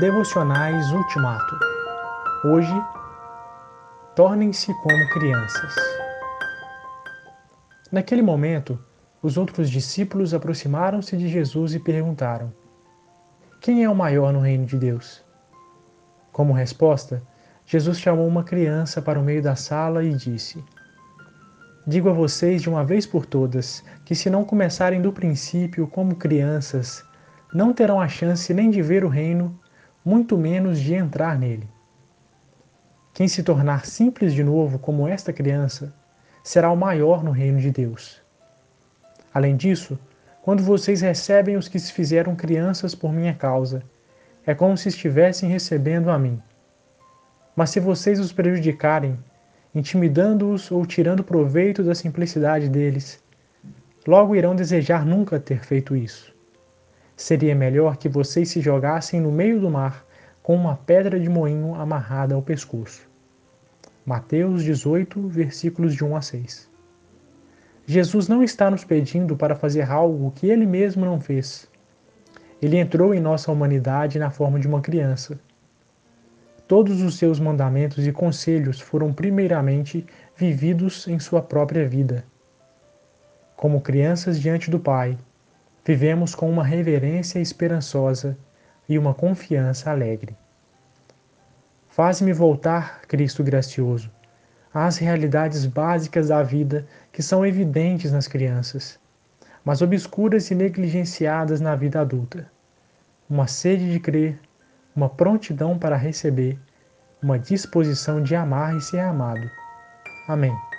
Devocionais Ultimato. Hoje, tornem-se como crianças. Naquele momento, os outros discípulos aproximaram-se de Jesus e perguntaram: Quem é o maior no reino de Deus? Como resposta, Jesus chamou uma criança para o meio da sala e disse: Digo a vocês de uma vez por todas que, se não começarem do princípio como crianças, não terão a chance nem de ver o reino muito menos de entrar nele. Quem se tornar simples de novo, como esta criança, será o maior no reino de Deus. Além disso, quando vocês recebem os que se fizeram crianças por minha causa, é como se estivessem recebendo a mim. Mas se vocês os prejudicarem, intimidando-os ou tirando proveito da simplicidade deles, logo irão desejar nunca ter feito isso. Seria melhor que vocês se jogassem no meio do mar com uma pedra de moinho amarrada ao pescoço. Mateus 18, versículos de 1 a 6. Jesus não está nos pedindo para fazer algo que ele mesmo não fez. Ele entrou em nossa humanidade na forma de uma criança. Todos os seus mandamentos e conselhos foram primeiramente vividos em sua própria vida. Como crianças diante do Pai, vivemos com uma reverência esperançosa e uma confiança alegre. Faz-me voltar, Cristo gracioso, às realidades básicas da vida que são evidentes nas crianças, mas obscuras e negligenciadas na vida adulta. Uma sede de crer, uma prontidão para receber, uma disposição de amar e ser amado. Amém.